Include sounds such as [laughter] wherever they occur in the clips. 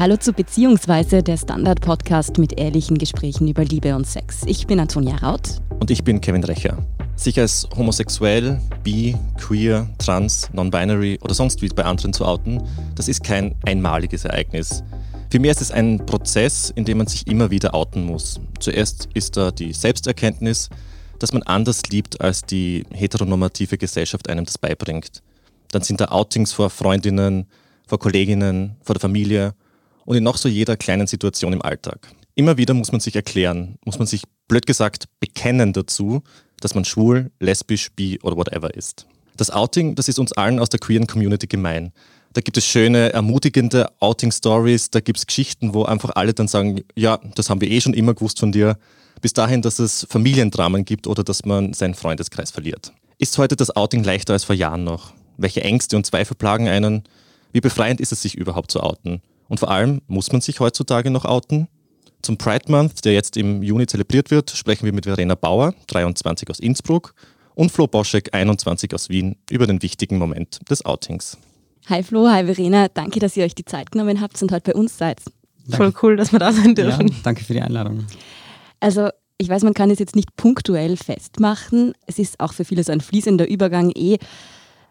Hallo zu Beziehungsweise, der Standard-Podcast mit ehrlichen Gesprächen über Liebe und Sex. Ich bin Antonia Raut. Und ich bin Kevin Recher. Sich als homosexuell, bi, queer, trans, non-binary oder sonst wie bei anderen zu outen, das ist kein einmaliges Ereignis. Vielmehr ist es ein Prozess, in dem man sich immer wieder outen muss. Zuerst ist da die Selbsterkenntnis, dass man anders liebt, als die heteronormative Gesellschaft einem das beibringt. Dann sind da Outings vor Freundinnen, vor Kolleginnen, vor der Familie und in noch so jeder kleinen Situation im Alltag. Immer wieder muss man sich erklären, muss man sich blöd gesagt bekennen dazu, dass man schwul, lesbisch, bi oder whatever ist. Das Outing, das ist uns allen aus der queeren Community gemein. Da gibt es schöne, ermutigende Outing-Stories, da gibt es Geschichten, wo einfach alle dann sagen, ja, das haben wir eh schon immer gewusst von dir, bis dahin, dass es Familiendramen gibt oder dass man seinen Freundeskreis verliert. Ist heute das Outing leichter als vor Jahren noch? Welche Ängste und Zweifel plagen einen? Wie befreiend ist es, sich überhaupt zu outen? Und vor allem, muss man sich heutzutage noch outen? Zum Pride Month, der jetzt im Juni zelebriert wird, sprechen wir mit Verena Bauer, 23 aus Innsbruck, und Flo Boschek, 21 aus Wien, über den wichtigen Moment des Outings. Hi Flo, hi Verena, danke, dass ihr euch die Zeit genommen habt und heute bei uns seid. Danke. Voll cool, dass wir da sein dürfen. Ja, danke für die Einladung. Also ich weiß, man kann es jetzt nicht punktuell festmachen. Es ist auch für viele so ein fließender Übergang eh.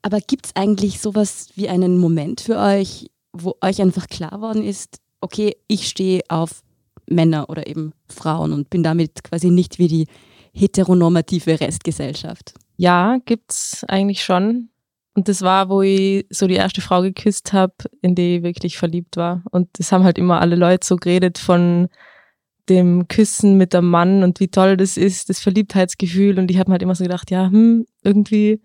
Aber gibt es eigentlich sowas wie einen Moment für euch, wo euch einfach klar worden ist, okay, ich stehe auf Männer oder eben Frauen und bin damit quasi nicht wie die heteronormative Restgesellschaft? Ja, gibt's eigentlich schon. Und das war, wo ich so die erste Frau geküsst habe, in die ich wirklich verliebt war. Und das haben halt immer alle Leute so geredet von dem Küssen mit dem Mann und wie toll das ist, das Verliebtheitsgefühl. Und ich habe halt immer so gedacht, ja, hm, irgendwie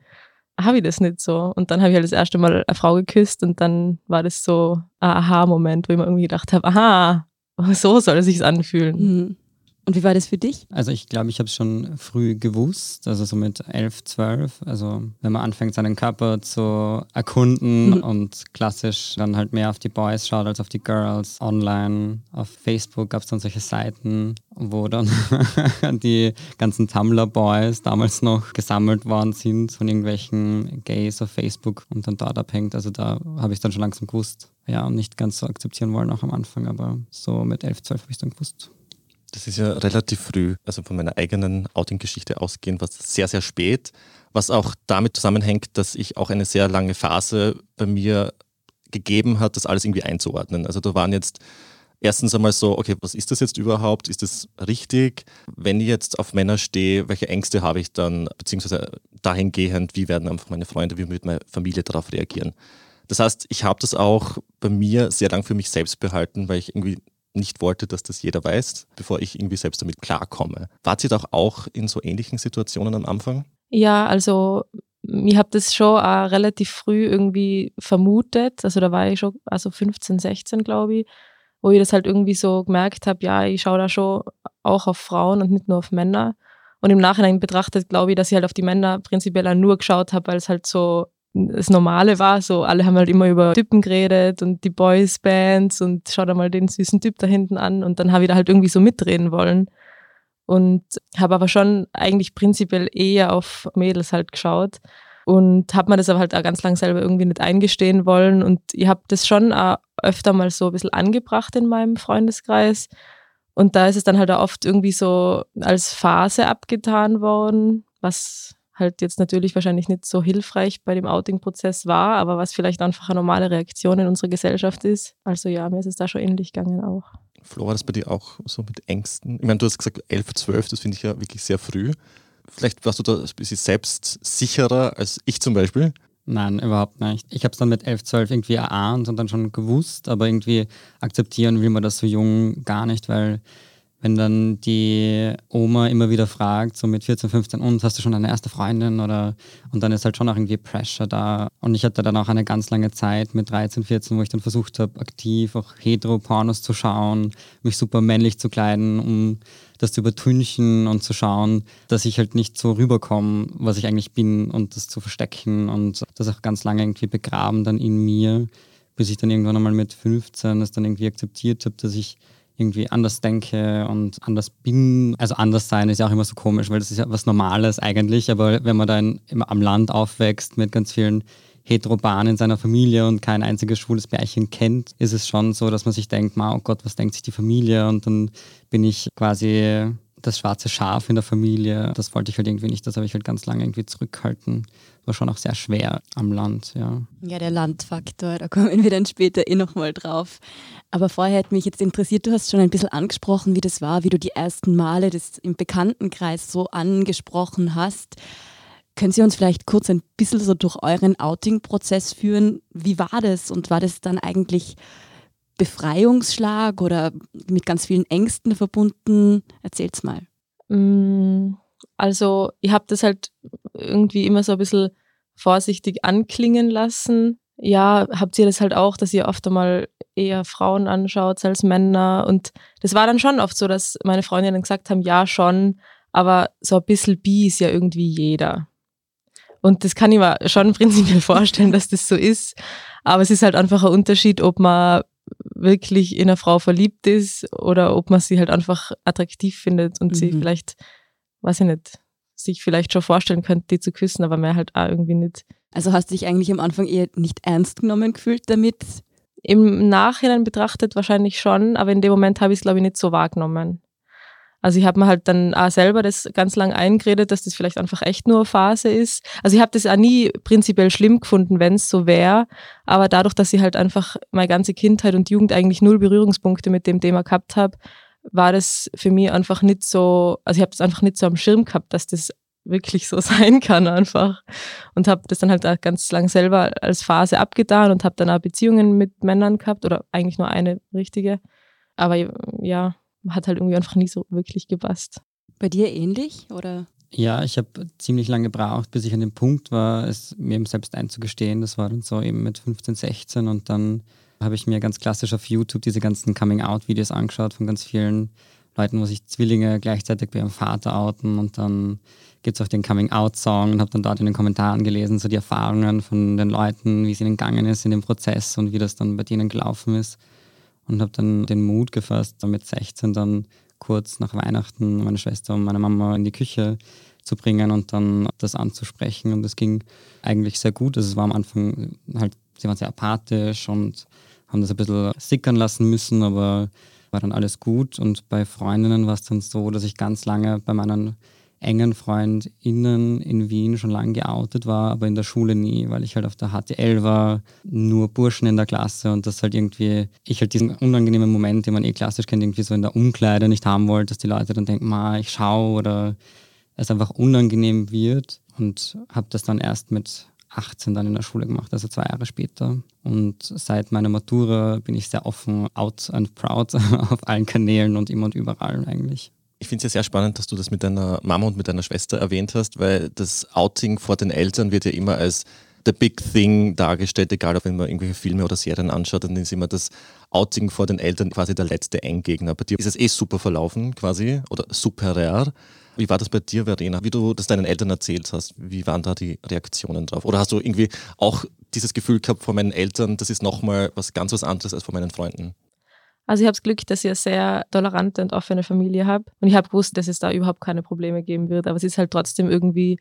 habe ich das nicht so. Und dann habe ich halt das erste Mal eine Frau geküsst und dann war das so ein Aha-Moment, wo ich mir irgendwie gedacht habe, aha, so soll es sich anfühlen. Mhm. Und wie war das für dich? Also ich glaube, ich habe es schon früh gewusst, also so mit 11, 12. Also wenn man anfängt, seinen Körper zu erkunden mhm. und klassisch dann halt mehr auf die Boys schaut als auf die Girls. Online, auf Facebook gab es dann solche Seiten, wo dann [laughs] die ganzen Tumblr-Boys damals noch gesammelt worden sind von irgendwelchen Gays auf Facebook und dann dort abhängt. Also da habe ich dann schon langsam gewusst. Ja, und nicht ganz so akzeptieren wollen auch am Anfang, aber so mit 11, 12 habe ich dann gewusst. Das ist ja relativ früh, also von meiner eigenen Outing-Geschichte ausgehend, was sehr, sehr spät, was auch damit zusammenhängt, dass ich auch eine sehr lange Phase bei mir gegeben hat, das alles irgendwie einzuordnen. Also da waren jetzt erstens einmal so, okay, was ist das jetzt überhaupt? Ist das richtig? Wenn ich jetzt auf Männer stehe, welche Ängste habe ich dann, beziehungsweise dahingehend, wie werden einfach meine Freunde, wie wird meine Familie darauf reagieren? Das heißt, ich habe das auch bei mir sehr lang für mich selbst behalten, weil ich irgendwie nicht wollte, dass das jeder weiß, bevor ich irgendwie selbst damit klarkomme. Wart ihr doch auch in so ähnlichen Situationen am Anfang? Ja, also ich habe das schon auch relativ früh irgendwie vermutet. Also da war ich schon, also 15, 16 glaube ich, wo ich das halt irgendwie so gemerkt habe, ja, ich schaue da schon auch auf Frauen und nicht nur auf Männer. Und im Nachhinein betrachtet glaube ich, dass ich halt auf die Männer prinzipiell nur geschaut habe, weil es halt so das Normale war. So, alle haben halt immer über Typen geredet und die Boys-Bands und schau da mal den süßen Typ da hinten an. Und dann habe ich da halt irgendwie so mitreden wollen. Und habe aber schon eigentlich prinzipiell eher auf Mädels halt geschaut. Und habe mir das aber halt auch ganz lang selber irgendwie nicht eingestehen wollen. Und ich habe das schon auch öfter mal so ein bisschen angebracht in meinem Freundeskreis. Und da ist es dann halt auch oft irgendwie so als Phase abgetan worden, was halt jetzt natürlich wahrscheinlich nicht so hilfreich bei dem Outing-Prozess war, aber was vielleicht einfach eine normale Reaktion in unserer Gesellschaft ist. Also ja, mir ist es da schon ähnlich gegangen auch. Flo, war das bei dir auch so mit Ängsten? Ich meine, du hast gesagt 11, 12, das finde ich ja wirklich sehr früh. Vielleicht warst du da ein bisschen selbstsicherer als ich zum Beispiel. Nein, überhaupt nicht. Ich habe es dann mit 11, 12 irgendwie erahnt und dann schon gewusst, aber irgendwie akzeptieren will man das so jung gar nicht, weil wenn dann die Oma immer wieder fragt, so mit 14, 15, und hast du schon eine erste Freundin oder und dann ist halt schon auch irgendwie Pressure da. Und ich hatte dann auch eine ganz lange Zeit mit 13, 14, wo ich dann versucht habe, aktiv auch Hetero-Pornos zu schauen, mich super männlich zu kleiden, um das zu übertünchen und zu schauen, dass ich halt nicht so rüberkomme, was ich eigentlich bin und das zu verstecken und das auch ganz lange irgendwie begraben dann in mir, bis ich dann irgendwann einmal mit 15 das dann irgendwie akzeptiert habe, dass ich irgendwie anders denke und anders bin. Also anders sein ist ja auch immer so komisch, weil das ist ja was Normales eigentlich, aber wenn man dann am Land aufwächst mit ganz vielen heteroban in seiner Familie und kein einziges schwules Pärchen kennt, ist es schon so, dass man sich denkt, oh Gott, was denkt sich die Familie? Und dann bin ich quasi das schwarze Schaf in der Familie. Das wollte ich halt irgendwie nicht, das habe ich halt ganz lange irgendwie zurückhalten. War schon auch sehr schwer am Land, ja. Ja, der Landfaktor, da kommen wir dann später eh nochmal drauf. Aber vorher hätte mich jetzt interessiert, du hast schon ein bisschen angesprochen, wie das war, wie du die ersten Male das im Bekanntenkreis so angesprochen hast. Können Sie uns vielleicht kurz ein bisschen so durch euren Outing-Prozess führen? Wie war das und war das dann eigentlich Befreiungsschlag oder mit ganz vielen Ängsten verbunden? Erzähl's mal. Mm, also, ich habe das halt irgendwie immer so ein bisschen vorsichtig anklingen lassen. Ja, habt ihr das halt auch, dass ihr oft einmal eher Frauen anschaut als Männer? Und das war dann schon oft so, dass meine Freundinnen gesagt haben, ja, schon, aber so ein bisschen bi ist ja irgendwie jeder. Und das kann ich mir schon [laughs] prinzipiell vorstellen, dass das so ist. Aber es ist halt einfach ein Unterschied, ob man wirklich in eine Frau verliebt ist oder ob man sie halt einfach attraktiv findet und mhm. sie vielleicht, weiß ich nicht, sich vielleicht schon vorstellen könnte, die zu küssen, aber mehr halt auch irgendwie nicht. Also hast du dich eigentlich am Anfang eher nicht ernst genommen gefühlt damit? Im Nachhinein betrachtet wahrscheinlich schon, aber in dem Moment habe ich es, glaube ich, nicht so wahrgenommen. Also ich habe mir halt dann auch selber das ganz lang eingeredet, dass das vielleicht einfach echt nur Phase ist. Also ich habe das auch nie prinzipiell schlimm gefunden, wenn es so wäre. Aber dadurch, dass ich halt einfach meine ganze Kindheit und Jugend eigentlich null Berührungspunkte mit dem Thema gehabt habe, war das für mich einfach nicht so, also ich habe das einfach nicht so am Schirm gehabt, dass das wirklich so [laughs] sein kann einfach. Und habe das dann halt auch ganz lang selber als Phase abgetan und habe dann auch Beziehungen mit Männern gehabt oder eigentlich nur eine richtige. Aber ja, hat halt irgendwie einfach nie so wirklich gepasst. Bei dir ähnlich oder? Ja, ich habe ziemlich lange gebraucht, bis ich an dem Punkt war, es mir eben selbst einzugestehen. Das war dann so eben mit 15, 16 und dann habe ich mir ganz klassisch auf YouTube diese ganzen Coming-out-Videos angeschaut von ganz vielen Leuten, wo sich Zwillinge gleichzeitig bei ihrem Vater outen und dann gibt es auch den Coming-out-Song und habe dann dort in den Kommentaren gelesen, so die Erfahrungen von den Leuten, wie es ihnen gegangen ist in dem Prozess und wie das dann bei denen gelaufen ist und habe dann den Mut gefasst, mit 16 dann kurz nach Weihnachten meine Schwester und meine Mama in die Küche zu bringen und dann das anzusprechen. Und das ging eigentlich sehr gut. Also es war am Anfang halt, sie waren sehr apathisch und haben das ein bisschen sickern lassen müssen, aber war dann alles gut. Und bei Freundinnen war es dann so, dass ich ganz lange bei meinen engen FreundInnen in Wien schon lange geoutet war, aber in der Schule nie, weil ich halt auf der HTL war, nur Burschen in der Klasse und das halt irgendwie, ich halt diesen unangenehmen Moment, den man eh klassisch kennt, irgendwie so in der Umkleide nicht haben wollte, dass die Leute dann denken, ma, ich schau oder es einfach unangenehm wird und habe das dann erst mit 18 dann in der Schule gemacht, also zwei Jahre später. Und seit meiner Matura bin ich sehr offen, out and proud [laughs] auf allen Kanälen und immer und überall eigentlich. Ich finde es ja sehr spannend, dass du das mit deiner Mama und mit deiner Schwester erwähnt hast, weil das Outing vor den Eltern wird ja immer als the big thing dargestellt, egal ob wenn man irgendwelche Filme oder Serien anschaut, dann ist immer das Outing vor den Eltern quasi der letzte Endgegner. Bei dir ist es eh super verlaufen quasi oder superer. Wie war das bei dir, Verena? Wie du das deinen Eltern erzählt hast, wie waren da die Reaktionen drauf? Oder hast du irgendwie auch dieses Gefühl gehabt vor meinen Eltern, das ist nochmal was ganz was anderes als vor meinen Freunden? Also ich habe das Glück, dass ich eine sehr tolerante und offene Familie habe. Und ich habe gewusst, dass es da überhaupt keine Probleme geben wird. Aber es ist halt trotzdem irgendwie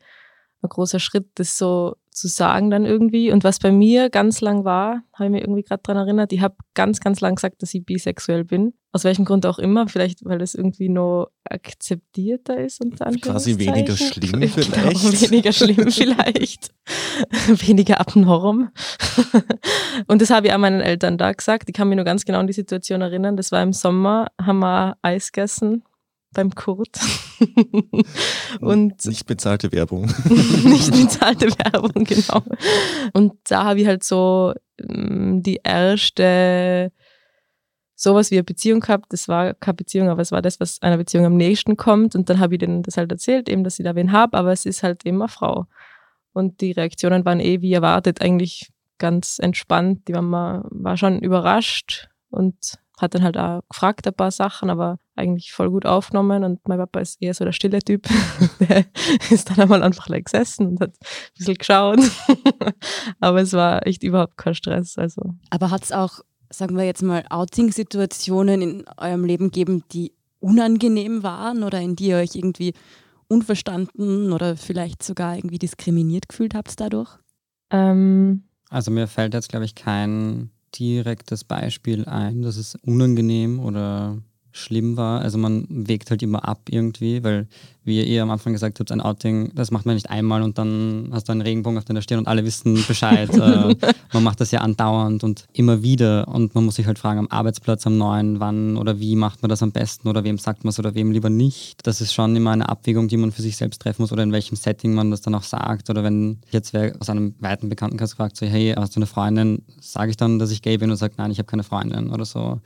ein großer Schritt, das so zu sagen dann irgendwie. Und was bei mir ganz lang war, habe ich mir irgendwie gerade daran erinnert, ich habe ganz, ganz lang gesagt, dass ich bisexuell bin. Aus welchem Grund auch immer. Vielleicht, weil das irgendwie noch akzeptierter ist. Unter Quasi weniger schlimm vielleicht. [laughs] Genau, weniger schlimm vielleicht. [laughs] weniger abnorm. [laughs] und das habe ich auch meinen Eltern da gesagt. Ich kann mich nur ganz genau an die Situation erinnern. Das war im Sommer, haben wir Eis gegessen beim Kurt. [laughs] und nicht bezahlte Werbung. [laughs] nicht bezahlte Werbung, genau. Und da habe ich halt so mm, die erste sowas wie eine Beziehung gehabt. Das war keine Beziehung, aber es war das, was einer Beziehung am nächsten kommt. Und dann habe ich denen das halt erzählt, eben, dass ich da wen habe, aber es ist halt eine Frau. Und die Reaktionen waren eh wie erwartet, eigentlich ganz entspannt. Die Mama war schon überrascht und hat dann halt auch gefragt ein paar Sachen, aber eigentlich voll gut aufgenommen und mein Papa ist eher so der stille Typ. [laughs] der ist dann einmal einfach like gesessen und hat ein bisschen geschaut. [laughs] aber es war echt überhaupt kein Stress. Also. Aber hat es auch, sagen wir jetzt mal, Outing-Situationen in eurem Leben gegeben, die unangenehm waren oder in die ihr euch irgendwie unverstanden oder vielleicht sogar irgendwie diskriminiert gefühlt habt dadurch? Ähm, Also mir fällt jetzt, glaube ich, kein direktes Beispiel ein, das ist unangenehm oder schlimm war. Also man wägt halt immer ab irgendwie, weil, wie ihr am Anfang gesagt habt, ein Outing, das macht man nicht einmal und dann hast du einen Regenbogen auf deiner Stirn und alle wissen Bescheid. [laughs] äh, man macht das ja andauernd und immer wieder und man muss sich halt fragen, am Arbeitsplatz, am neuen, wann oder wie macht man das am besten oder wem sagt man es oder wem lieber nicht. Das ist schon immer eine Abwägung, die man für sich selbst treffen muss oder in welchem Setting man das dann auch sagt oder wenn jetzt wer aus einem weiten Bekanntenkreis fragt, so hey, hast du eine Freundin, sage ich dann, dass ich gay bin und sage, nein, ich habe keine Freundin oder so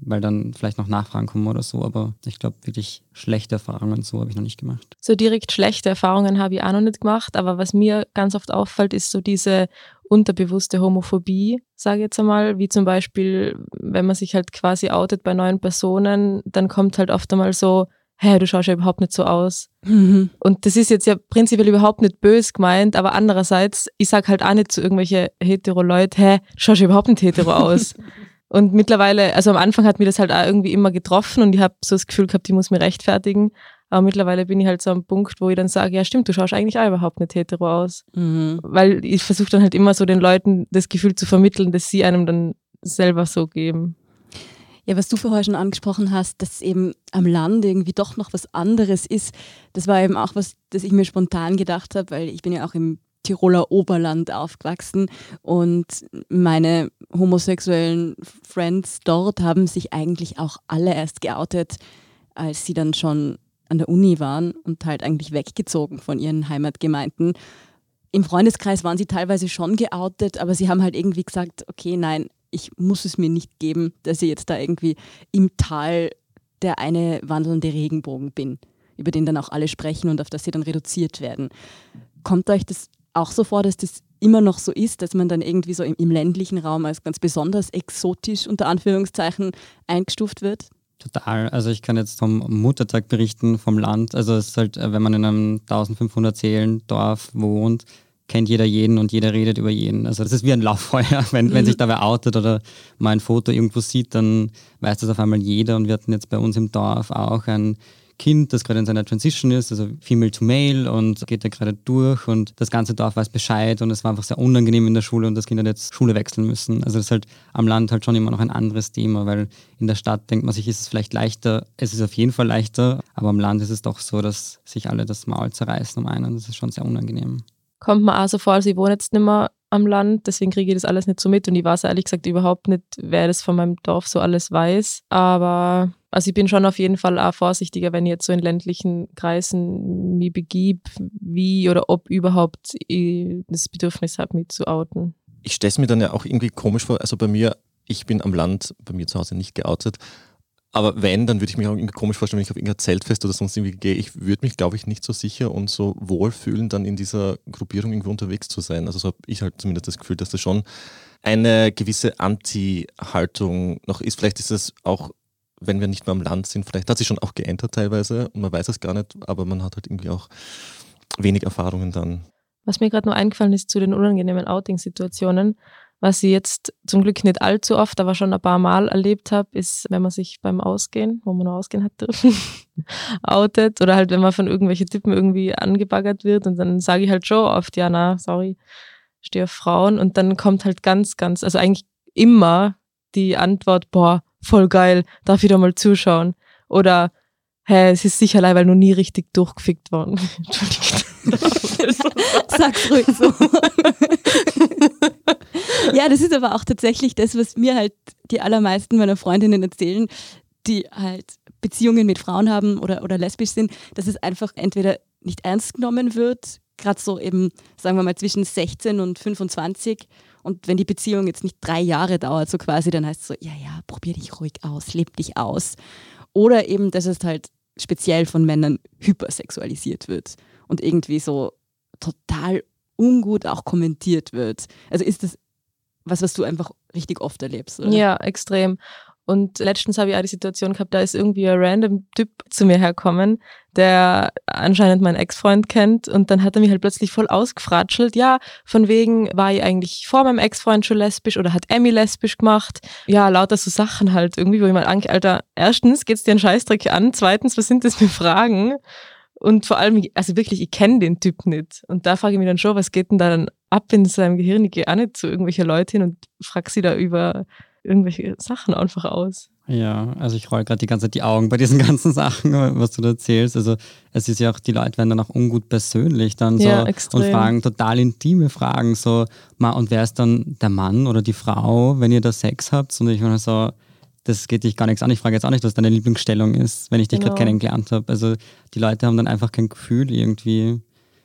weil dann vielleicht noch Nachfragen kommen oder so. Aber ich glaube, wirklich schlechte Erfahrungen so habe ich noch nicht gemacht. So direkt schlechte Erfahrungen habe ich auch noch nicht gemacht. Aber was mir ganz oft auffällt, ist so diese unterbewusste Homophobie, sage ich jetzt einmal, wie zum Beispiel, wenn man sich halt quasi outet bei neuen Personen, dann kommt halt oft einmal so, hä, du schaust ja überhaupt nicht so aus. Mhm. Und das ist jetzt ja prinzipiell überhaupt nicht bös gemeint, aber andererseits, ich sag halt auch nicht zu irgendwelche hetero-Leute, hä, du schaust ja überhaupt nicht hetero aus. [laughs] Und mittlerweile, also am Anfang hat mir das halt auch irgendwie immer getroffen und ich habe so das Gefühl gehabt, ich muss mich rechtfertigen. Aber mittlerweile bin ich halt so am Punkt, wo ich dann sage, ja stimmt, du schaust eigentlich auch überhaupt nicht hetero aus. Mhm. Weil ich versuche dann halt immer so den Leuten das Gefühl zu vermitteln, dass sie einem dann selber so geben. Ja, was du vorher schon angesprochen hast, dass eben am Land irgendwie doch noch was anderes ist, das war eben auch was, das ich mir spontan gedacht habe, weil ich bin ja auch im Tiroler Oberland aufgewachsen und meine homosexuellen Friends dort haben sich eigentlich auch alle erst geoutet, als sie dann schon an der Uni waren und halt eigentlich weggezogen von ihren Heimatgemeinden. Im Freundeskreis waren sie teilweise schon geoutet, aber sie haben halt irgendwie gesagt, okay, nein, ich muss es mir nicht geben, dass ich jetzt da irgendwie im Tal der eine wandelnde Regenbogen bin, über den dann auch alle sprechen und auf das sie dann reduziert werden. Kommt euch das auch so vor, dass das immer noch so ist, dass man dann irgendwie so im, im ländlichen Raum als ganz besonders exotisch unter Anführungszeichen eingestuft wird? Total. Also ich kann jetzt vom Muttertag berichten, vom Land. Also es ist halt, äh, wenn man in einem 1500 Seelen Dorf wohnt, kennt jeder jeden und jeder redet über jeden. Also das ist wie ein Lauffeuer. [laughs] Wenn, mhm. wenn sich da wer outet oder mal ein Foto irgendwo sieht, dann weiß das auf einmal jeder. Und wir hatten jetzt bei uns im Dorf auch ein Kind, das gerade in seiner Transition ist, also Female to Male und geht da gerade durch und das ganze Dorf weiß Bescheid und es war einfach sehr unangenehm in der Schule und das Kind hat jetzt Schule wechseln müssen. Also das ist halt am Land halt schon immer noch ein anderes Thema, weil in der Stadt denkt man sich, ist es vielleicht leichter, es ist auf jeden Fall leichter, aber am Land ist es doch so, dass sich alle das Maul zerreißen um einen. Das ist schon sehr unangenehm. Kommt man auch so vor, also ich jetzt nicht mehr am Land, deswegen kriege ich das alles nicht so mit und ich weiß ehrlich gesagt überhaupt nicht, wer das von meinem Dorf so alles weiß. Aber also ich bin schon auf jeden Fall auch vorsichtiger, wenn ich jetzt so in ländlichen Kreisen mich begib, wie oder ob überhaupt ich das Bedürfnis habe, mich zu outen. Ich stelle es mir dann ja auch irgendwie komisch vor. Also bei mir, ich bin am Land, bei mir zu Hause nicht geoutet. Aber wenn, dann würde ich mich auch irgendwie komisch vorstellen, wenn ich auf irgendein Zeltfest oder sonst irgendwie gehe. Ich würde mich, glaube ich, nicht so sicher und so wohlfühlen, dann in dieser Gruppierung irgendwo unterwegs zu sein. Also so habe ich halt zumindest das Gefühl, dass das schon eine gewisse Anti-Haltung noch ist. Vielleicht ist es auch wenn wir nicht mehr am Land sind, vielleicht hat sich schon auch geändert teilweise und man weiß es gar nicht, aber man hat halt irgendwie auch wenig Erfahrungen dann. Was mir gerade nur eingefallen ist zu den unangenehmen Outing-Situationen, was ich jetzt zum Glück nicht allzu oft, aber schon ein paar Mal erlebt habe, ist, wenn man sich beim Ausgehen, wo man noch ausgehen hat [laughs] dürfen, outet oder halt, wenn man von irgendwelchen Typen irgendwie angebaggert wird und dann sage ich halt schon oft, ja, na, sorry, stehe auf Frauen und dann kommt halt ganz, ganz, also eigentlich immer die Antwort, boah, voll geil, darf ich da mal zuschauen? Oder, hä, es ist sicher weil noch nie richtig durchgefickt worden. [laughs] Entschuldigung. [laughs] Sag's ruhig so. Ja, das ist aber auch tatsächlich das, was mir halt die allermeisten meiner Freundinnen erzählen, die halt Beziehungen mit Frauen haben oder, oder lesbisch sind, dass es einfach entweder nicht ernst genommen wird, gerade so eben, sagen wir mal, zwischen 16 und 25 und wenn die Beziehung jetzt nicht drei Jahre dauert, so quasi, dann heißt es so, ja, ja, probier dich ruhig aus, leb dich aus. Oder eben, dass es halt speziell von Männern hypersexualisiert wird und irgendwie so total ungut auch kommentiert wird. Also ist das was, was du einfach richtig oft erlebst, oder? Ja, extrem. Und letztens habe ich auch die Situation gehabt, da ist irgendwie ein random Typ zu mir herkommen, der anscheinend meinen Ex-Freund kennt. Und dann hat er mich halt plötzlich voll ausgefratschelt. Ja, von wegen war ich eigentlich vor meinem Ex-Freund schon lesbisch oder hat Emmy lesbisch gemacht. Ja, lauter so Sachen halt irgendwie, wo ich mal anke, Alter, erstens geht's dir einen Scheißdreck an. Zweitens, was sind das für Fragen? Und vor allem, also wirklich, ich kenne den Typ nicht. Und da frage ich mich dann schon, was geht denn da dann ab in seinem Gehirn. Ich gehe auch nicht zu irgendwelchen Leuten hin und frage sie da über irgendwelche Sachen einfach aus. Ja, also ich roll gerade die ganze Zeit die Augen bei diesen [laughs] ganzen Sachen, was du da erzählst. Also es ist ja auch, die Leute werden dann auch ungut persönlich dann so Ja, und extrem. fragen total intime Fragen, so, ma, und wer ist dann der Mann oder die Frau, wenn ihr da Sex habt? Und ich meine so, das geht dich gar nichts an. Ich frage jetzt auch nicht, was deine Lieblingsstellung ist, wenn ich dich Genau. gerade kennengelernt habe. Also die Leute haben dann einfach kein Gefühl irgendwie,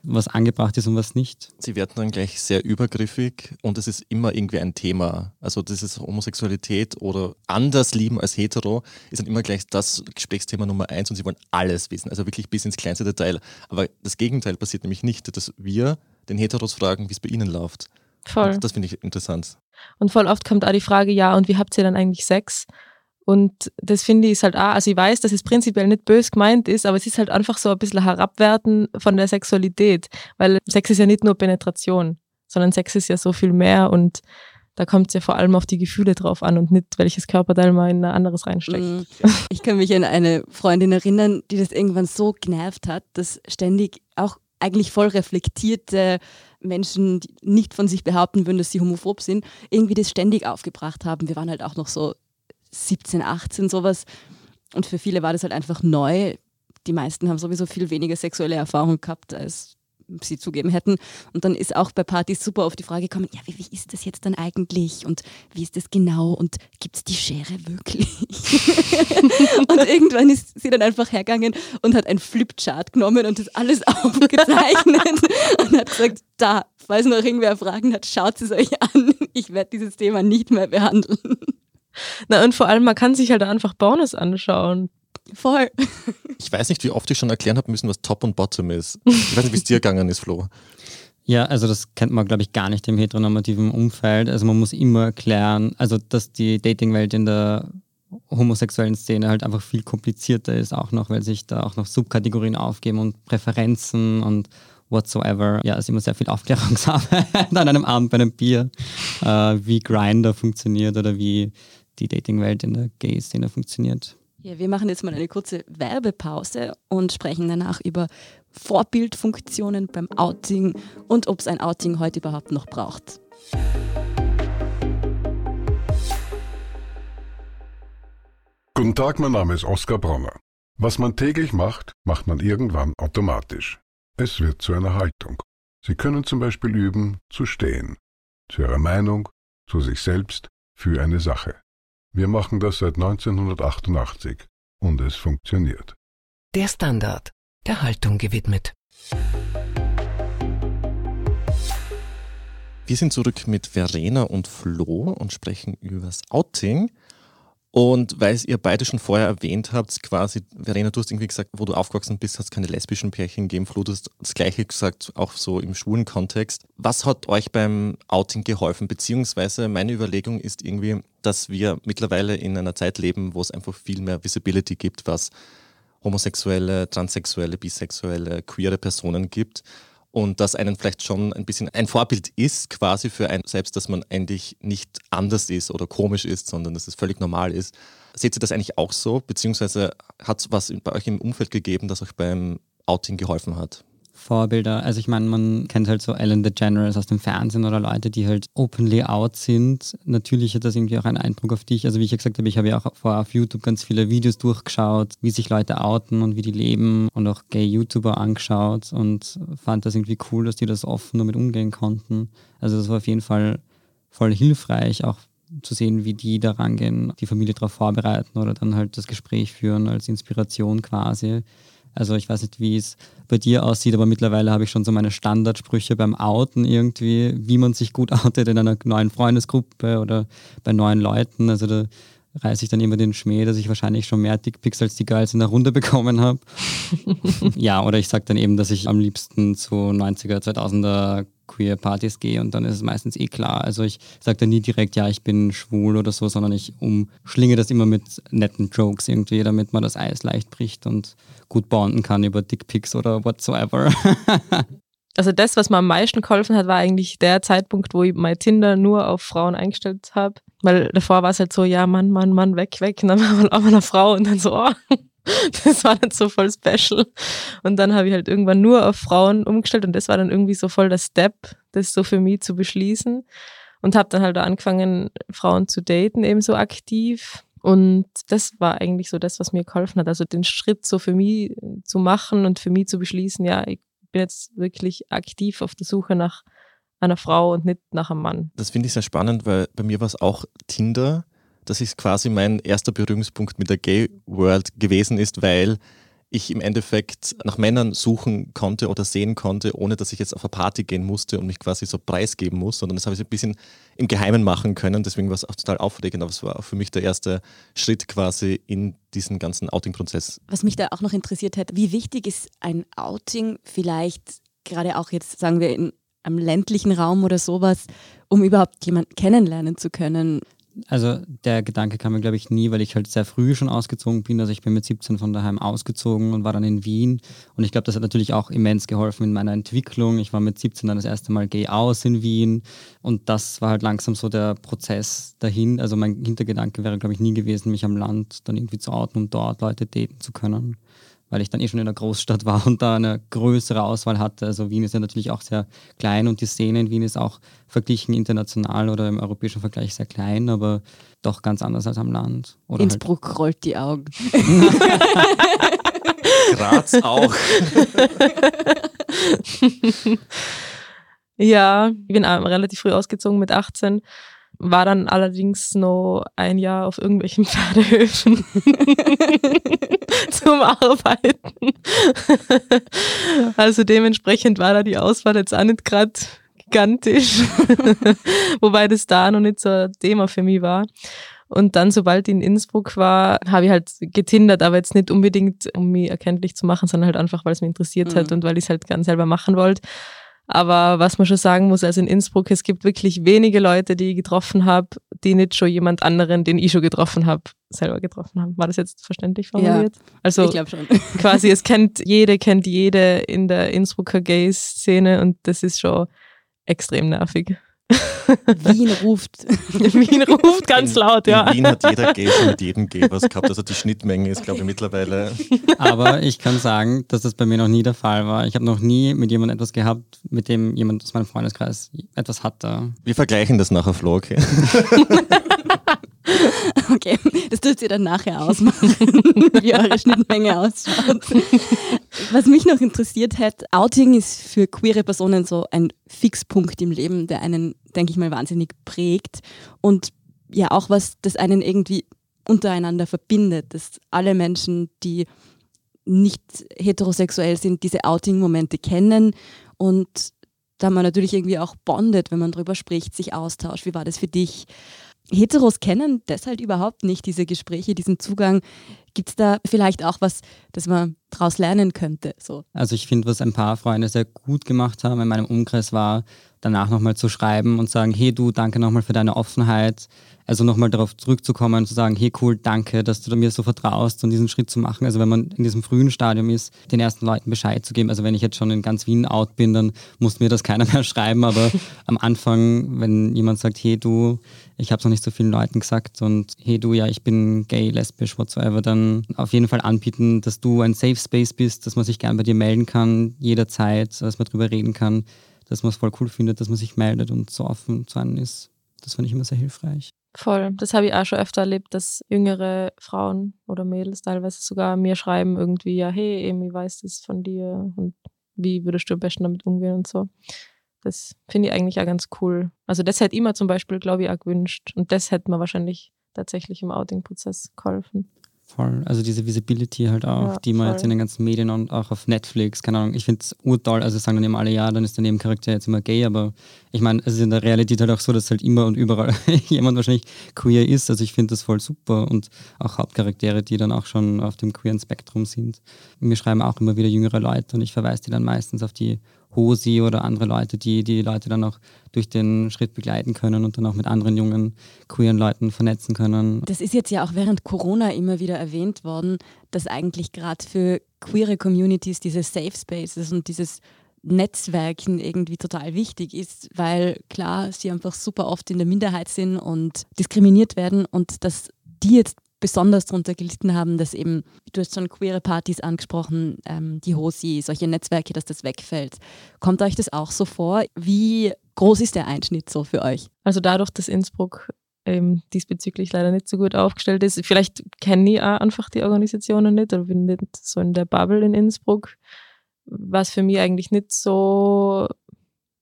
was angebracht ist und was nicht. Sie werden dann gleich sehr übergriffig und es ist immer irgendwie ein Thema. Also dieses Homosexualität oder anders lieben als hetero ist dann immer gleich das Gesprächsthema Nummer eins und sie wollen alles wissen, also wirklich bis ins kleinste Detail. Aber das Gegenteil passiert nämlich nicht, dass wir den Heteros fragen, wie es bei ihnen läuft. Voll. Und das finde ich interessant. Und voll oft kommt auch die Frage, ja, und wie habt ihr dann eigentlich Sex? Und das finde ich ist halt auch, also ich weiß, dass es prinzipiell nicht bös gemeint ist, aber es ist halt einfach so ein bisschen herabwerten von der Sexualität, weil Sex ist ja nicht nur Penetration, sondern Sex ist ja so viel mehr und da kommt es ja vor allem auf die Gefühle drauf an und nicht, welches Körperteil man in ein anderes reinsteckt. Mm. Ich kann mich an eine Freundin erinnern, die das irgendwann so genervt hat, dass ständig auch eigentlich voll reflektierte Menschen, die nicht von sich behaupten würden, dass sie homophob sind, irgendwie das ständig aufgebracht haben. Wir waren halt auch noch so 17, 18, sowas. Und für viele war das halt einfach neu. Die meisten haben sowieso viel weniger sexuelle Erfahrung gehabt, als sie zugeben hätten. Und dann ist auch bei Partys super auf die Frage gekommen, ja, wie, wie ist das jetzt dann eigentlich und wie ist das genau und gibt es die Schere wirklich? [laughs] und irgendwann ist sie dann einfach hergegangen und hat ein Flipchart genommen und das alles [laughs] aufgezeichnet und hat gesagt, da, falls noch irgendwer Fragen hat, schaut es euch an. Ich werde dieses Thema nicht mehr behandeln. Na, und vor allem, man kann sich halt einfach Bonus anschauen. Voll. [laughs] Ich weiß nicht, wie oft ich schon erklären habe müssen, was Top und Bottom ist. Ich weiß nicht, wie es dir gegangen ist, Flo. Ja, also das kennt man, glaube ich, gar nicht im heteronormativen Umfeld. Also man muss immer erklären, also dass die Datingwelt in der homosexuellen Szene halt einfach viel komplizierter ist, auch noch, weil sich da auch noch Subkategorien aufgeben und Präferenzen und whatsoever. Ja, ist immer sehr viel Aufklärungsarbeit [laughs] an einem Abend bei einem Bier, äh, wie Grindr funktioniert oder wie die Datingwelt in der Gay-Szene funktioniert. Ja, wir machen jetzt mal eine kurze Werbepause und sprechen danach über Vorbildfunktionen beim Outing und ob es ein Outing heute überhaupt noch braucht. Guten Tag, mein Name ist Oskar Bronner. Was man täglich macht, macht man irgendwann automatisch. Es wird zu einer Haltung. Sie können zum Beispiel üben, zu stehen. Zu Ihrer Meinung, zu sich selbst, für eine Sache. Wir machen das seit 1988 und es funktioniert. Der Standard, der Haltung gewidmet. Wir sind zurück mit Verena und Flo und sprechen über das Outing. Und weil ihr beide schon vorher erwähnt habt, quasi, Verena, du hast irgendwie gesagt, wo du aufgewachsen bist, hast keine lesbischen Pärchen gegeben. Flo, du hast das Gleiche gesagt, auch so im schwulen Kontext. Was hat euch beim Outing geholfen? Beziehungsweise meine Überlegung ist irgendwie, dass wir mittlerweile in einer Zeit leben, wo es einfach viel mehr Visibility gibt, was homosexuelle, transsexuelle, bisexuelle, queere Personen gibt und das einen vielleicht schon ein bisschen ein Vorbild ist, quasi für einen selbst, dass man eigentlich nicht anders ist oder komisch ist, sondern dass es völlig normal ist. Seht ihr das eigentlich auch so? Beziehungsweise hat es was bei euch im Umfeld gegeben, das euch beim Outing geholfen hat? Vorbilder. Also ich meine, man kennt halt so Ellen DeGeneres aus dem Fernsehen oder Leute, die halt openly out sind. Natürlich hat das irgendwie auch einen Eindruck auf dich. Also wie ich ja gesagt habe, ich habe ja auch vorher auf YouTube ganz viele Videos durchgeschaut, wie sich Leute outen und wie die leben und auch Gay-YouTuber angeschaut und fand das irgendwie cool, dass die das offen damit umgehen konnten. Also das war auf jeden Fall voll hilfreich, auch zu sehen, wie die da rangehen, die Familie darauf vorbereiten oder dann halt das Gespräch führen als Inspiration quasi. Also ich weiß nicht, wie es bei dir aussieht, aber mittlerweile habe ich schon so meine Standardsprüche beim Outen irgendwie, wie man sich gut [laughs] outet in einer neuen Freundesgruppe oder bei neuen Leuten. Also da reiße ich dann immer den Schmäh, dass ich wahrscheinlich schon mehr Dickpics als die Girls in der Runde [laughs] bekommen habe. [laughs] ja, oder ich sage dann eben, dass ich am liebsten zu 90er, 2000er queer Partys gehe und dann ist es meistens eh klar. Also ich sage dann nie direkt, ja, ich bin schwul oder so, sondern ich umschlinge das immer mit netten Jokes irgendwie, damit man das Eis leicht bricht und gut bonden kann über Dickpics oder whatsoever. [laughs] Also das, was mir am meisten geholfen hat, war eigentlich der Zeitpunkt, wo ich mein Tinder nur auf Frauen eingestellt habe. Weil davor war es halt so, ja, Mann, Mann, Mann, weg, weg. Und dann war man auch mal eine Frau und dann so, oh. [laughs] das war dann so voll special. Und dann habe ich halt irgendwann nur auf Frauen umgestellt und das war dann irgendwie so voll der Step, das so für mich zu beschließen. Und habe dann halt angefangen, Frauen zu daten, eben so aktiv. Und das war eigentlich so das, was mir geholfen hat. Also den Schritt so für mich zu machen und für mich zu beschließen, ja, ich bin jetzt wirklich aktiv auf der Suche nach einer Frau und nicht nach einem Mann. Das finde ich sehr spannend, weil bei mir war es auch Tinder. Das ist quasi mein erster Berührungspunkt mit der Gay World gewesen ist, weil ich im Endeffekt nach Männern suchen konnte oder sehen konnte, ohne dass ich jetzt auf eine Party gehen musste und mich quasi so preisgeben muss, sondern das habe ich ein bisschen im Geheimen machen können. Deswegen war es auch total aufregend, aber es war auch für mich der erste Schritt quasi in diesen ganzen Outing-Prozess. Was mich da auch noch interessiert hat, wie wichtig ist ein Outing vielleicht gerade auch jetzt, sagen wir, in einem ländlichen Raum oder sowas, um überhaupt jemanden kennenlernen zu können? Also der Gedanke kam mir, glaube ich, nie, weil ich halt sehr früh schon ausgezogen bin. Also ich bin mit 17 von daheim ausgezogen und war dann in Wien. Und ich glaube, das hat natürlich auch immens geholfen in meiner Entwicklung. Ich war mit 17 dann das erste Mal gay aus in Wien. Und das war halt langsam so der Prozess dahin. Also mein Hintergedanke wäre, glaube ich, nie gewesen, mich am Land dann irgendwie zu outen, um dort Leute daten zu können weil ich dann eh schon in der Großstadt war und da eine größere Auswahl hatte. Also Wien ist ja natürlich auch sehr klein und die Szene in Wien ist auch verglichen international oder im europäischen Vergleich sehr klein, aber doch ganz anders als am Land. Oder halt Innsbruck halt rollt die Augen. [laughs] Graz auch. [laughs] ja, ich bin relativ früh ausgezogen mit 18 war dann allerdings noch ein Jahr auf irgendwelchen [laughs] Pferdehöfen [laughs] zum Arbeiten. also dementsprechend war da die Auswahl jetzt auch nicht gerade gigantisch, [laughs] wobei das da noch nicht so ein Thema für mich war. Und dann, sobald ich in Innsbruck war, habe ich halt getindert, aber jetzt nicht unbedingt, um mich erkenntlich zu machen, sondern halt einfach, weil es mich interessiert mhm. hat und weil ich es halt gern selber machen wollte. Aber was man schon sagen muss, also in Innsbruck, es gibt wirklich wenige Leute, die ich getroffen habe, die nicht schon jemand anderen, den ich schon getroffen habe, selber getroffen haben. War das jetzt verständlich formuliert? Ja, also ich glaube schon. [laughs] quasi, es kennt jede, kennt jede in der Innsbrucker Gay-Szene und das ist schon extrem nervig. Wien ruft. [laughs] Wien ruft ganz in, laut, ja. In Wien hat jeder schon mit jedem was gehabt. Also die Schnittmenge ist, glaube ich, mittlerweile. Aber ich kann sagen, dass das bei mir noch nie der Fall war. Ich habe noch nie mit jemandem etwas gehabt, mit dem jemand aus meinem Freundeskreis etwas hatte. Wir vergleichen das nachher, Flo, [laughs] [laughs] okay? Das dürft ihr dann nachher ausmachen, [laughs] wie eure Schnittmenge ausschaut. Was mich noch interessiert hat, Outing ist für queere Personen so ein Fixpunkt im Leben, der einen, denke ich mal, wahnsinnig prägt und ja auch was, das einen irgendwie untereinander verbindet, dass alle Menschen, die nicht heterosexuell sind, diese Outing-Momente kennen und da man natürlich irgendwie auch bondet, wenn man drüber spricht, sich austauscht. Wie war das für dich? Heteros kennen deshalb überhaupt nicht diese Gespräche, diesen Zugang. Gibt es da vielleicht auch was, das man daraus lernen könnte? So? Also ich finde, was ein paar Freunde sehr gut gemacht haben in meinem Umkreis war, danach nochmal zu schreiben und sagen, hey du, danke nochmal für deine Offenheit. Also nochmal darauf zurückzukommen und zu sagen, hey cool, danke, dass du mir so vertraust und diesen Schritt zu machen. Also wenn man in diesem frühen Stadium ist, den ersten Leuten Bescheid zu geben. Also wenn ich jetzt schon in ganz Wien out bin, dann muss mir das [laughs] keiner mehr schreiben. Aber am Anfang, wenn jemand sagt, hey du, ich habe es noch nicht so vielen Leuten gesagt und hey du, ja, ich bin gay, lesbisch, whatsoever, dann auf jeden Fall anbieten, dass du ein Safe Space bist, dass man sich gern bei dir melden kann, jederzeit, dass man drüber reden kann, dass man es voll cool findet, dass man sich meldet und so offen zu einem ist. Das fand ich immer sehr hilfreich. Voll. Das habe ich auch schon öfter erlebt, dass jüngere Frauen oder Mädels teilweise sogar mir schreiben irgendwie, ja, hey, Amy, weiß das von dir und wie würdest du am besten damit umgehen und so. Das finde ich eigentlich auch ganz cool. Also das hätte ich mir zum Beispiel, glaube ich, auch gewünscht. Und das hätte mir wahrscheinlich tatsächlich im Outing-Prozess geholfen. Voll. Also diese Visibility halt auch, ja, die man voll. jetzt in den ganzen Medien und auch auf Netflix, keine Ahnung, ich finde es urtoll, also sagen dann immer alle, ja, dann ist der Nebencharakter jetzt immer gay, aber ich meine, es ist in der Realität halt auch so, dass halt immer und überall [laughs] jemand wahrscheinlich queer ist, also ich finde das voll super und auch Hauptcharaktere, die dann auch schon auf dem queeren Spektrum sind. Mir schreiben auch immer wieder jüngere Leute und ich verweise die dann meistens auf die Hosi oder andere Leute, die die Leute dann auch durch den Schritt begleiten können und dann auch mit anderen jungen, queeren Leuten vernetzen können. Das ist jetzt ja auch während Corona immer wieder erwähnt worden, dass eigentlich gerade für queere Communities diese Safe Spaces und dieses Netzwerken irgendwie total wichtig ist, weil klar, sie einfach super oft in der Minderheit sind und diskriminiert werden und dass die jetzt besonders darunter gelitten haben, dass eben, du hast schon queere Partys angesprochen, ähm, die HOSI, solche Netzwerke, dass das wegfällt. Kommt euch das auch so vor? Wie groß ist der Einschnitt so für euch? Also dadurch, dass Innsbruck eben diesbezüglich leider nicht so gut aufgestellt ist. Vielleicht kenne ich auch einfach die Organisationen nicht oder bin nicht so in der Bubble in Innsbruck. Was für mich eigentlich nicht so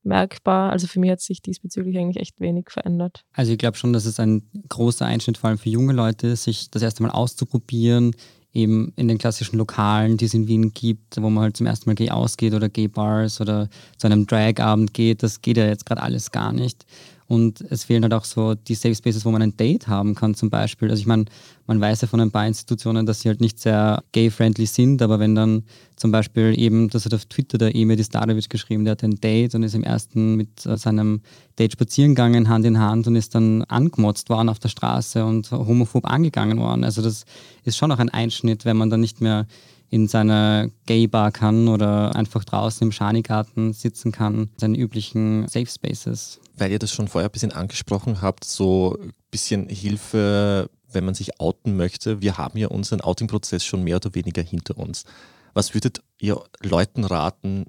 merkbar. Also für mich hat sich diesbezüglich eigentlich echt wenig verändert. Also ich glaube schon, dass es ein großer Einschnitt vor allem für junge Leute, sich das erste Mal auszuprobieren, eben in den klassischen Lokalen, die es in Wien gibt, wo man halt zum ersten Mal gay ausgeht oder gay Bars oder zu einem Drag-Abend geht. Das geht ja jetzt gerade alles gar nicht. Und es fehlen halt auch so die Safe Spaces, wo man ein Date haben kann zum Beispiel. Also ich meine, man weiß ja von ein paar Institutionen, dass sie halt nicht sehr gay-friendly sind, aber wenn dann zum Beispiel eben, das hat auf Twitter der Emir Distarovic geschrieben, der hat ein Date und ist im ersten mit äh, seinem Date spazieren gegangen, Hand in Hand und ist dann angemotzt worden auf der Straße und homophob angegangen worden. Also das ist schon auch ein Einschnitt, wenn man dann nicht mehr in seiner Gay-Bar kann oder einfach draußen im Schanigarten sitzen kann, seine üblichen Safe Spaces. Weil ihr das schon vorher ein bisschen angesprochen habt, so ein bisschen Hilfe, wenn man sich outen möchte. Wir haben ja unseren Outing-Prozess schon mehr oder weniger hinter uns. Was würdet ihr Leuten raten,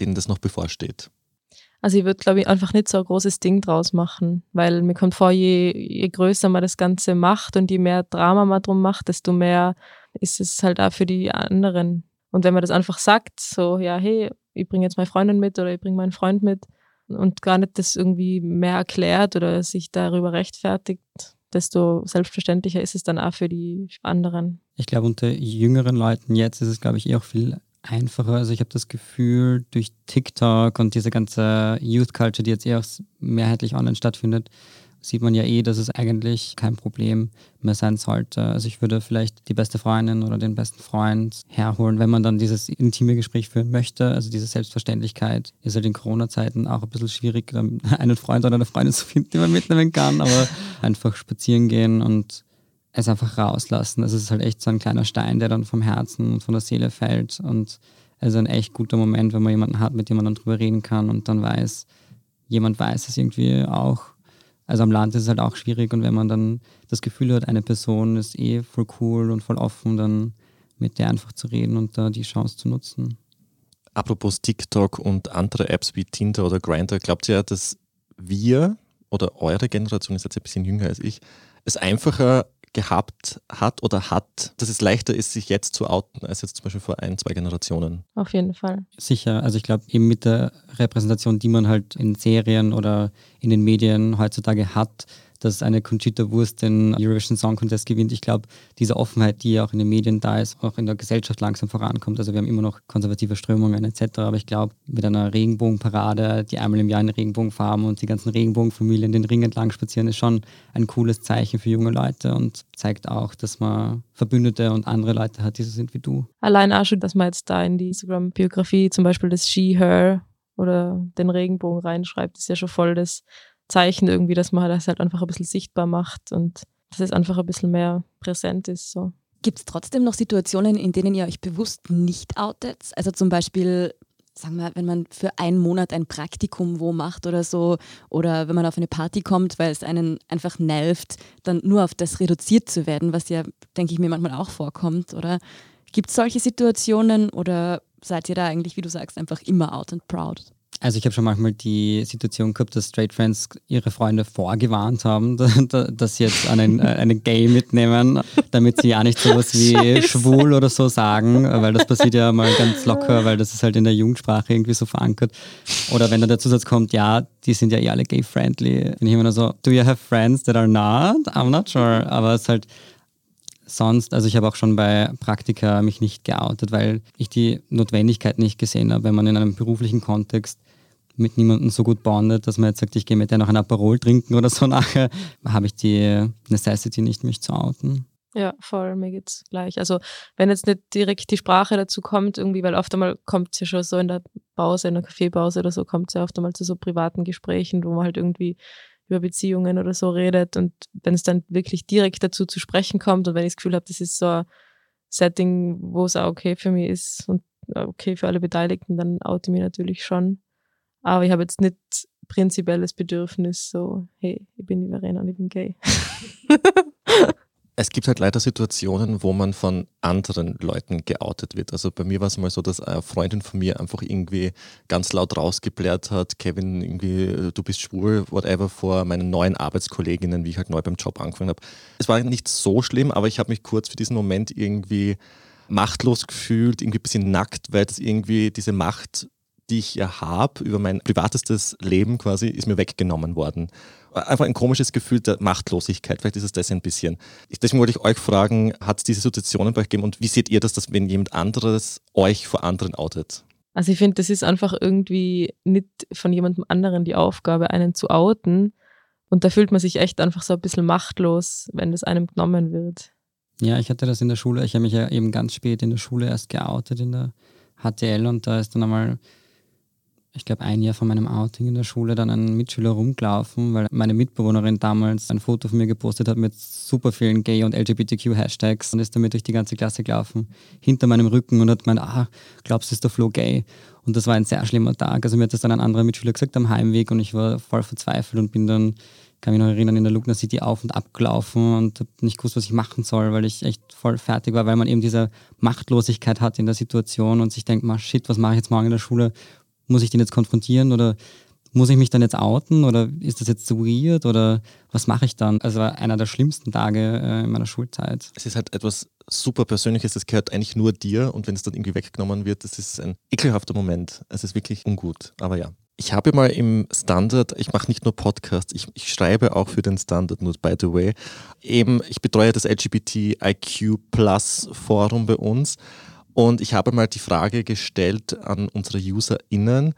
denen das noch bevorsteht? Also ich würde, glaube ich, einfach nicht so ein großes Ding draus machen, weil mir kommt vor, je, je größer man das Ganze macht und je mehr Drama man drum macht, desto mehr ist es halt auch für die anderen. Und wenn man das einfach sagt, so, ja, hey, ich bringe jetzt meine Freundin mit oder ich bringe meinen Freund mit und gar nicht das irgendwie mehr erklärt oder sich darüber rechtfertigt, desto selbstverständlicher ist es dann auch für die anderen. Ich glaube, unter jüngeren Leuten jetzt ist es, glaube ich, eh auch viel einfacher. Also ich habe das Gefühl, durch TikTok und diese ganze Youth Culture, die jetzt eher mehrheitlich online stattfindet, sieht man ja eh, dass es eigentlich kein Problem mehr sein sollte. Also ich würde vielleicht die beste Freundin oder den besten Freund herholen, wenn man dann dieses intime Gespräch führen möchte. Also diese Selbstverständlichkeit ist halt in Corona-Zeiten auch ein bisschen schwierig, [laughs] einen Freund oder eine Freundin zu finden, die man mitnehmen kann, aber [laughs] einfach spazieren gehen und es einfach rauslassen. Also es ist halt echt so ein kleiner Stein, der dann vom Herzen und von der Seele fällt und es ist ein echt guter Moment, wenn man jemanden hat, mit dem man dann drüber reden kann und dann weiß, jemand weiß es irgendwie auch also am Land ist es halt auch schwierig und wenn man dann das Gefühl hat, eine Person ist eh voll cool und voll offen, dann mit der einfach zu reden und da die Chance zu nutzen. Apropos TikTok und andere Apps wie Tinder oder Grindr, glaubt ihr, dass wir oder eure Generation, ist jetzt ein bisschen jünger als ich, es einfacher gehabt hat oder hat, dass es leichter ist, sich jetzt zu outen, als jetzt zum Beispiel vor ein, zwei Generationen. Auf jeden Fall. Sicher. Also ich glaube, eben mit der Repräsentation, die man halt in Serien oder in den Medien heutzutage hat, dass eine Conchita Wurst den Eurovision Song Contest gewinnt. Ich glaube, diese Offenheit, die auch in den Medien da ist, auch in der Gesellschaft langsam vorankommt. Also wir haben immer noch konservative Strömungen etc. Aber ich glaube, mit einer Regenbogenparade, die einmal im Jahr in Regenbogenfarben und die ganzen Regenbogenfamilien den Ring entlang spazieren, ist schon ein cooles Zeichen für junge Leute und zeigt auch, dass man Verbündete und andere Leute hat, die so sind wie du. Allein auch schon, dass man jetzt da in die Instagram-Biografie zum Beispiel das She, Her oder den Regenbogen reinschreibt, ist ja schon voll das Zeichen irgendwie, dass man das halt einfach ein bisschen sichtbar macht und dass es einfach ein bisschen mehr präsent ist. So. Gibt es trotzdem noch Situationen, in denen ihr euch bewusst nicht outet? Also zum Beispiel, sagen wir, wenn man für einen Monat ein Praktikum wo macht oder so, oder wenn man auf eine Party kommt, weil es einen einfach nervt, dann nur auf das reduziert zu werden, was ja, denke ich mir, manchmal auch vorkommt, oder? Gibt es solche Situationen oder seid ihr da eigentlich, wie du sagst, einfach immer out and proud? Also ich habe schon manchmal die Situation gehabt, dass Straight Friends ihre Freunde vorgewarnt haben, [laughs] dass sie jetzt einen, äh, einen Gay mitnehmen, damit sie ja nicht sowas wie Scheiße. schwul oder so sagen, weil das passiert ja mal ganz locker, weil das ist halt in der Jugendsprache irgendwie so verankert. Oder wenn dann der Zusatz kommt, ja, die sind ja eh alle gay-friendly, bin ich immer nur so, do you have friends that are not? I'm not sure. Aber es ist halt sonst, also ich habe auch schon bei Praktika mich nicht geoutet, weil ich die Notwendigkeit nicht gesehen habe, wenn man in einem beruflichen Kontext mit niemandem so gut bondet, dass man jetzt sagt, ich gehe mit der noch ein Aperol trinken oder so [laughs] nachher, habe ich die Necessity nicht, mich zu outen. Ja, voll, mir geht's gleich. Also wenn jetzt nicht direkt die Sprache dazu kommt, irgendwie, weil oft einmal kommt es ja schon so in der Pause, in der Kaffeepause oder so, kommt es ja oft einmal zu so privaten Gesprächen, wo man halt irgendwie über Beziehungen oder so redet und wenn es dann wirklich direkt dazu zu sprechen kommt und wenn ich das Gefühl habe, das ist so ein Setting, wo es auch okay für mich ist und okay für alle Beteiligten, dann oute ich mich natürlich schon. Aber ich habe jetzt nicht prinzipielles Bedürfnis, so, hey, ich bin die Verena und ich bin gay. [laughs] Es gibt halt leider Situationen, wo man von anderen Leuten geoutet wird. Also bei mir war es mal so, dass eine Freundin von mir einfach irgendwie ganz laut rausgeblärt hat, Kevin, irgendwie, du bist schwul, whatever, vor meinen neuen Arbeitskolleginnen, wie ich halt neu beim Job angefangen habe. Es war nicht so schlimm, aber ich habe mich kurz für diesen Moment irgendwie machtlos gefühlt, irgendwie ein bisschen nackt, weil das irgendwie diese Macht die ich ja habe über mein privatestes Leben quasi, ist mir weggenommen worden. Einfach ein komisches Gefühl der Machtlosigkeit. Vielleicht ist es das ein bisschen. Deswegen wollte ich euch fragen, hat es diese Situationen bei euch gegeben und wie seht ihr das, dass wenn jemand anderes euch vor anderen outet? Also ich finde, das ist einfach irgendwie nicht von jemandem anderen die Aufgabe, einen zu outen. Und da fühlt man sich echt einfach so ein bisschen machtlos, wenn das einem genommen wird. Ja, ich hatte das in der Schule. Ich habe mich ja eben ganz spät in der Schule erst geoutet in der HTL und da ist dann einmal ich glaube, ein Jahr vor meinem Outing in der Schule dann ein Mitschüler rumgelaufen, weil meine Mitbewohnerin damals ein Foto von mir gepostet hat mit super vielen Gay- und LGBTQ-Hashtags und ist damit durch die ganze Klasse gelaufen, hinter meinem Rücken und hat gemeint, ah, glaubst du, ist der Flo gay? Und das war ein sehr schlimmer Tag. Also mir hat das dann ein anderer Mitschüler gesagt am Heimweg und ich war voll verzweifelt und bin dann, kann mich noch erinnern, in der Lugner City auf und ab gelaufen und habe nicht gewusst, was ich machen soll, weil ich echt voll fertig war, weil man eben diese Machtlosigkeit hat in der Situation und sich denkt, mal shit, was mache ich jetzt morgen in der Schule? Muss ich den jetzt konfrontieren oder muss ich mich dann jetzt outen oder ist das jetzt zu weird oder was mache ich dann? Also einer der schlimmsten Tage äh, in meiner Schulzeit. Es ist halt etwas super Persönliches, das gehört eigentlich nur dir und wenn es dann irgendwie weggenommen wird, das ist ein ekelhafter Moment. Es ist wirklich ungut, aber ja. Ich habe mal im Standard, ich mache nicht nur Podcasts, ich, ich, schreibe auch für den Standard, nur by the way. Eben, ich betreue das LGBTIQ Plus Forum bei uns und ich habe mal die Frage gestellt an unsere UserInnen,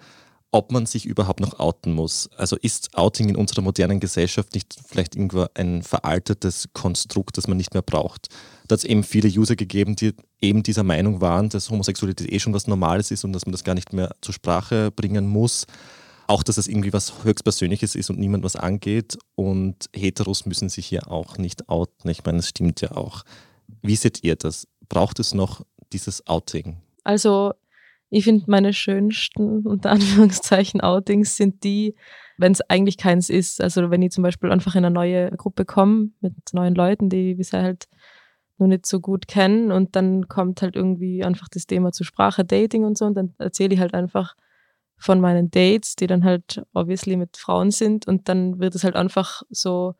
ob man sich überhaupt noch outen muss. Also ist Outing in unserer modernen Gesellschaft nicht vielleicht irgendwo ein veraltetes Konstrukt, das man nicht mehr braucht? Da hat es eben viele User gegeben, die eben dieser Meinung waren, dass Homosexualität eh schon was Normales ist und dass man das gar nicht mehr zur Sprache bringen muss. Auch, dass es irgendwie was höchstpersönliches ist und niemand was angeht. Und Heteros müssen sich hier auch nicht outen. Ich meine, das stimmt ja auch. Wie seht ihr das? Braucht es noch dieses Outing? Also ich finde, meine schönsten, unter Anführungszeichen, Outings sind die, wenn es eigentlich keins ist. Also wenn ich zum Beispiel einfach in eine neue Gruppe komme mit neuen Leuten, die ich bisher halt noch nicht so gut kennen und dann kommt halt irgendwie einfach das Thema zur Sprache, Dating und so und dann erzähle ich halt einfach von meinen Dates, die dann halt obviously mit Frauen sind und dann wird es halt einfach so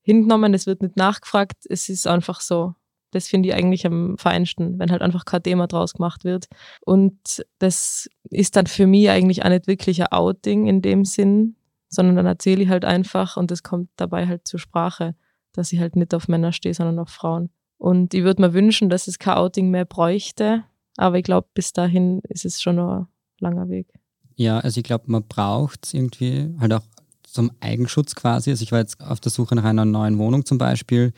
hingenommen, es wird nicht nachgefragt, es ist einfach so. Das finde ich eigentlich am feinsten, wenn halt einfach kein Thema draus gemacht wird. Und das ist dann für mich eigentlich auch nicht wirklich ein Outing in dem Sinn, sondern dann erzähle ich halt einfach und es kommt dabei halt zur Sprache, dass ich halt nicht auf Männer stehe, sondern auf Frauen. Und ich würde mir wünschen, dass es kein Outing mehr bräuchte, aber ich glaube, bis dahin ist es schon noch ein langer Weg. Ja, also ich glaube, man braucht es irgendwie halt auch zum Eigenschutz quasi. Also ich war jetzt auf der Suche nach einer neuen Wohnung zum Beispiel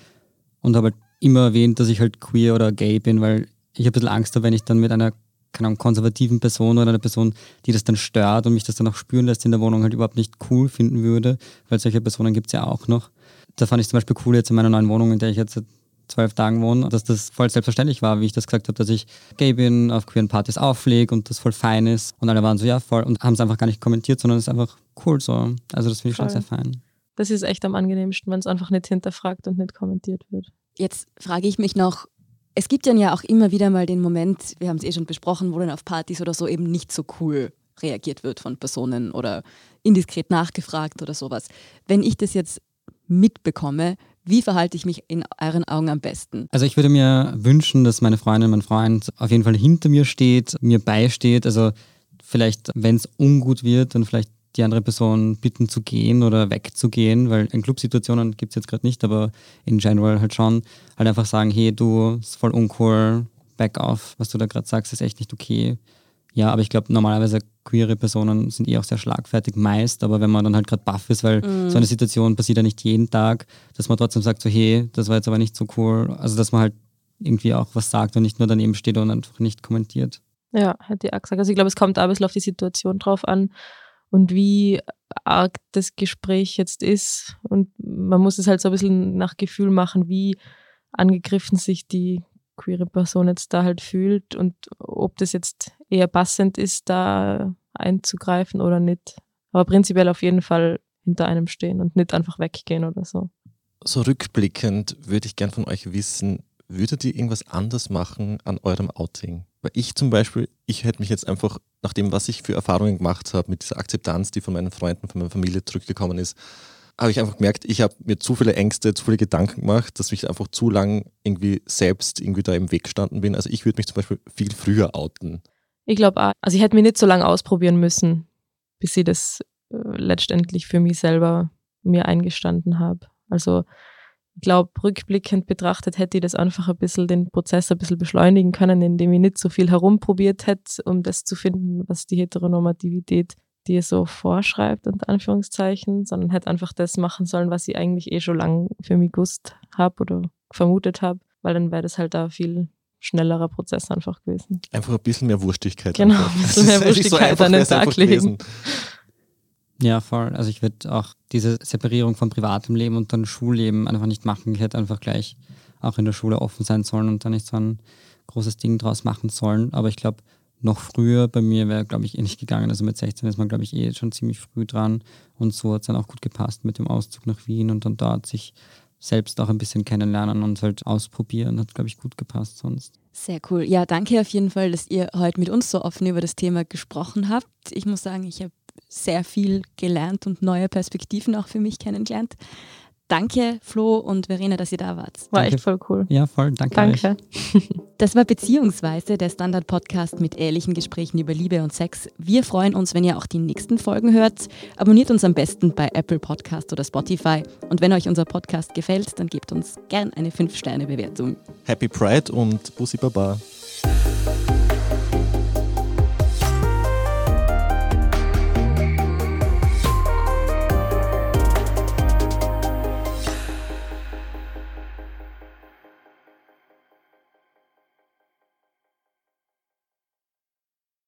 und habe halt immer erwähnt, dass ich halt queer oder gay bin, weil ich ein bisschen Angst habe, wenn ich dann mit einer keine Ahnung, konservativen Person oder einer Person, die das dann stört und mich das dann auch spüren lässt in der Wohnung, halt überhaupt nicht cool finden würde, weil solche Personen gibt es ja auch noch. Da fand ich zum Beispiel cool jetzt in meiner neuen Wohnung, in der ich jetzt seit zwölf Tagen wohne, dass das voll selbstverständlich war, wie ich das gesagt habe, dass ich gay bin, auf queeren Partys auflege und das voll fein ist. Und alle waren so, ja, voll, und haben es einfach gar nicht kommentiert, sondern es ist einfach cool so. Also das finde ich voll. schon sehr fein. Das ist echt am angenehmsten, wenn es einfach nicht hinterfragt und nicht kommentiert wird. Jetzt frage ich mich noch, es gibt ja auch immer wieder mal den Moment, wir haben es eh schon besprochen, wo dann auf Partys oder so eben nicht so cool reagiert wird von Personen oder indiskret nachgefragt oder sowas. Wenn ich das jetzt mitbekomme, wie verhalte ich mich in euren Augen am besten? Also ich würde mir wünschen, dass meine Freundin, mein Freund auf jeden Fall hinter mir steht, mir beisteht. Also vielleicht, wenn es ungut wird, dann vielleicht die andere Person bitten zu gehen oder wegzugehen, weil in Clubsituationen gibt es jetzt gerade nicht, aber in general halt schon, halt einfach sagen, hey, du, ist voll uncool, back off, was du da gerade sagst, ist echt nicht okay. Ja, aber ich glaube, normalerweise queere Personen sind eh auch sehr schlagfertig meist, aber wenn man dann halt gerade baff ist, weil mm. so eine Situation passiert ja nicht jeden Tag, dass man trotzdem sagt so, hey, das war jetzt aber nicht so cool. Also, dass man halt irgendwie auch was sagt und nicht nur daneben steht und einfach nicht kommentiert. Ja, hätte ich auch gesagt. Also ich glaube, es kommt auch ein bisschen auf die Situation drauf an und wie arg das Gespräch jetzt ist. Und man muss es halt so ein bisschen nach Gefühl machen, wie angegriffen sich die queere Person jetzt da halt fühlt und ob das jetzt eher passend ist, da einzugreifen oder nicht. Aber prinzipiell auf jeden Fall hinter einem stehen und nicht einfach weggehen oder so. So rückblickend würde ich gern von euch wissen, würdet ihr irgendwas anders machen an eurem Outing? Weil ich zum Beispiel, ich hätte mich jetzt einfach, nach dem, was ich für Erfahrungen gemacht habe, mit dieser Akzeptanz, die von meinen Freunden, von meiner Familie zurückgekommen ist, habe ich einfach gemerkt, ich habe mir zu viele Ängste, zu viele Gedanken gemacht, dass ich einfach zu lang irgendwie selbst irgendwie da im Weg gestanden bin. Also ich würde mich zum Beispiel viel früher outen. Ich glaube auch, also ich hätte mich nicht so lange ausprobieren müssen, bis ich das äh, letztendlich für mich selber mir eingestanden habe. Also glaube, rückblickend betrachtet hätte ich das einfach ein bisschen, den Prozess ein bisschen beschleunigen können, indem ich nicht so viel herumprobiert hätte, um das zu finden, was die Heteronormativität dir so vorschreibt, unter Anführungszeichen, sondern hätte einfach das machen sollen, was ich eigentlich eh schon lange für mich gewusst habe oder vermutet habe, weil dann wäre das halt da viel schnellerer Prozess einfach gewesen. Einfach ein bisschen mehr Wurstigkeit. Genau, ein bisschen mehr Wurstigkeit an den Tag legen. Ja, voll. Also ich würde auch diese Separierung von privatem Leben und dann Schulleben einfach nicht machen. Ich hätte einfach gleich auch in der Schule offen sein sollen und da nicht so ein großes Ding draus machen sollen. Aber ich glaube, noch früher bei mir wäre, glaube ich, eh nicht gegangen. Also mit 16 ist man, glaube ich, eh schon ziemlich früh dran. Und so hat es dann auch gut gepasst mit dem Auszug nach Wien und dann dort sich selbst auch ein bisschen kennenlernen und halt ausprobieren. Hat, glaube ich, gut gepasst sonst. Sehr cool. Ja, danke auf jeden Fall, dass ihr heute mit uns so offen über das Thema gesprochen habt. Ich muss sagen, ich habe sehr viel gelernt und neue Perspektiven auch für mich kennengelernt. Danke, Flo und Verena, dass ihr da wart. War danke. echt voll cool. Ja, voll. Danke. Danke. [laughs] [laughs] Das war Beziehungsweise, der Standard-Podcast mit ehrlichen Gesprächen über Liebe und Sex. Wir freuen uns, wenn ihr auch die nächsten Folgen hört. Abonniert uns am besten bei Apple Podcast oder Spotify. Und wenn euch unser Podcast gefällt, dann gebt uns gern eine 5-Sterne-Bewertung. Happy Pride und Bussi Baba.